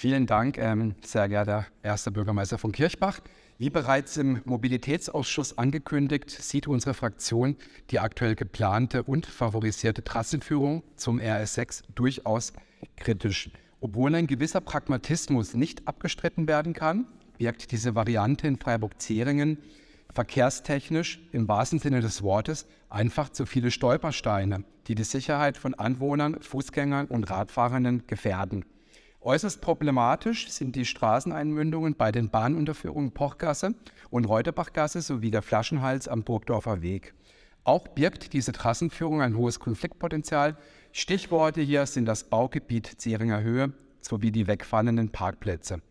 Vielen Dank, ähm, sehr geehrter erster Bürgermeister von Kirchbach. Wie bereits im Mobilitätsausschuss angekündigt, sieht unsere Fraktion die aktuell geplante und favorisierte Trassenführung zum RS6 durchaus kritisch. Obwohl ein gewisser Pragmatismus nicht abgestritten werden kann, birgt diese Variante in Freiburg-Zeringen verkehrstechnisch im wahrsten Sinne des Wortes einfach zu viele Stolpersteine, die die Sicherheit von Anwohnern, Fußgängern und Radfahrenden gefährden. Äußerst problematisch sind die Straßeneinmündungen bei den Bahnunterführungen Pochgasse und Reuterbachgasse sowie der Flaschenhals am Burgdorfer Weg. Auch birgt diese Trassenführung ein hohes Konfliktpotenzial. Stichworte hier sind das Baugebiet Zeringer Höhe sowie die wegfallenden Parkplätze.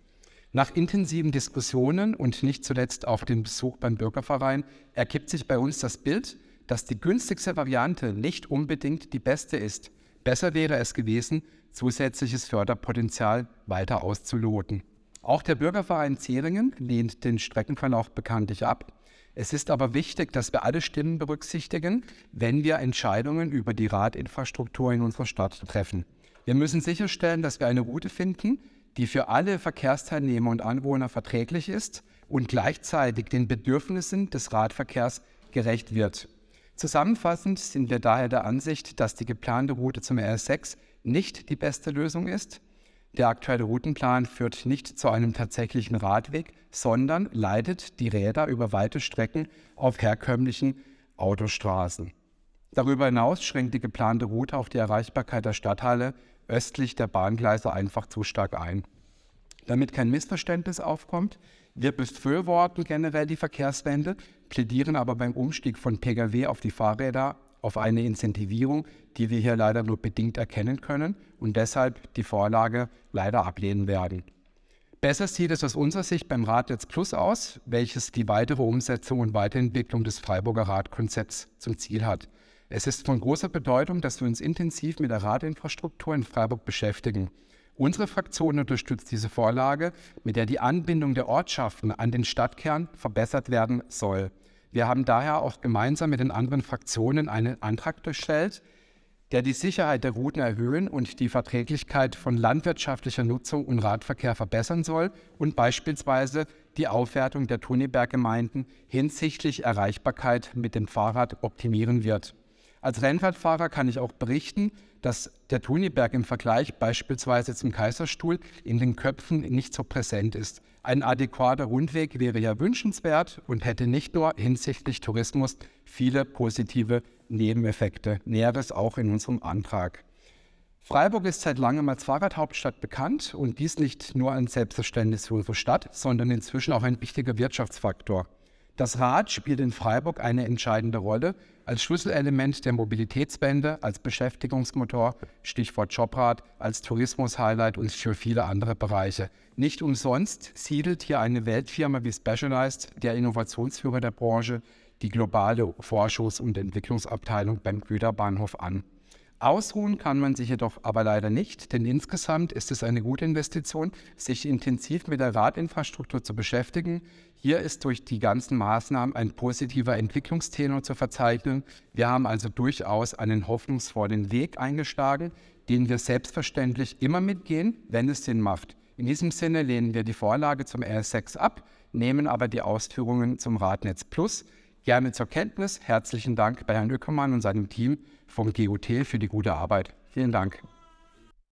Nach intensiven Diskussionen und nicht zuletzt auf dem Besuch beim Bürgerverein ergibt sich bei uns das Bild, dass die günstigste Variante nicht unbedingt die beste ist. Besser wäre es gewesen, zusätzliches Förderpotenzial weiter auszuloten. Auch der Bürgerverein Zeringen lehnt den Streckenverlauf bekanntlich ab. Es ist aber wichtig, dass wir alle Stimmen berücksichtigen, wenn wir Entscheidungen über die Radinfrastruktur in unserer Stadt treffen. Wir müssen sicherstellen, dass wir eine Route finden, die für alle Verkehrsteilnehmer und Anwohner verträglich ist und gleichzeitig den Bedürfnissen des Radverkehrs gerecht wird. Zusammenfassend sind wir daher der Ansicht, dass die geplante Route zum RS6 nicht die beste Lösung ist. Der aktuelle Routenplan führt nicht zu einem tatsächlichen Radweg, sondern leitet die Räder über weite Strecken auf herkömmlichen Autostraßen. Darüber hinaus schränkt die geplante Route auf die Erreichbarkeit der Stadthalle östlich der Bahngleise einfach zu stark ein. Damit kein Missverständnis aufkommt, wir befürworten generell die Verkehrswende, plädieren aber beim Umstieg von Pkw auf die Fahrräder auf eine Incentivierung, die wir hier leider nur bedingt erkennen können und deshalb die Vorlage leider ablehnen werden. Besser sieht es aus unserer Sicht beim Radnetz Plus aus, welches die weitere Umsetzung und Weiterentwicklung des Freiburger Radkonzepts zum Ziel hat. Es ist von großer Bedeutung, dass wir uns intensiv mit der Radinfrastruktur in Freiburg beschäftigen. Unsere Fraktion unterstützt diese Vorlage, mit der die Anbindung der Ortschaften an den Stadtkern verbessert werden soll. Wir haben daher auch gemeinsam mit den anderen Fraktionen einen Antrag gestellt, der die Sicherheit der Routen erhöhen und die Verträglichkeit von landwirtschaftlicher Nutzung und Radverkehr verbessern soll und beispielsweise die Aufwertung der Tuniberg-Gemeinden hinsichtlich Erreichbarkeit mit dem Fahrrad optimieren wird. Als Rennradfahrer kann ich auch berichten, dass der Tuniberg im Vergleich beispielsweise zum Kaiserstuhl in den Köpfen nicht so präsent ist. Ein adäquater Rundweg wäre ja wünschenswert und hätte nicht nur hinsichtlich Tourismus viele positive Nebeneffekte. Näheres auch in unserem Antrag. Freiburg ist seit langem als Fahrradhauptstadt bekannt und dies nicht nur ein Selbstverständnis für unsere Stadt, sondern inzwischen auch ein wichtiger Wirtschaftsfaktor. Das Rad spielt in Freiburg eine entscheidende Rolle als Schlüsselelement der Mobilitätswende, als Beschäftigungsmotor, Stichwort Jobrad, als Tourismus-Highlight und für viele andere Bereiche. Nicht umsonst siedelt hier eine Weltfirma wie Specialized, der Innovationsführer der Branche, die globale Forschungs- und Entwicklungsabteilung beim Güterbahnhof an. Ausruhen kann man sich jedoch aber leider nicht, denn insgesamt ist es eine gute Investition, sich intensiv mit der Radinfrastruktur zu beschäftigen. Hier ist durch die ganzen Maßnahmen ein positiver Entwicklungstenor zu verzeichnen. Wir haben also durchaus einen hoffnungsvollen Weg eingeschlagen, den wir selbstverständlich immer mitgehen, wenn es Sinn macht. In diesem Sinne lehnen wir die Vorlage zum RS6 ab, nehmen aber die Ausführungen zum Radnetz Plus gerne zur Kenntnis. Herzlichen Dank bei Herrn Öckermann und seinem Team vom GUT für die gute Arbeit. Vielen Dank.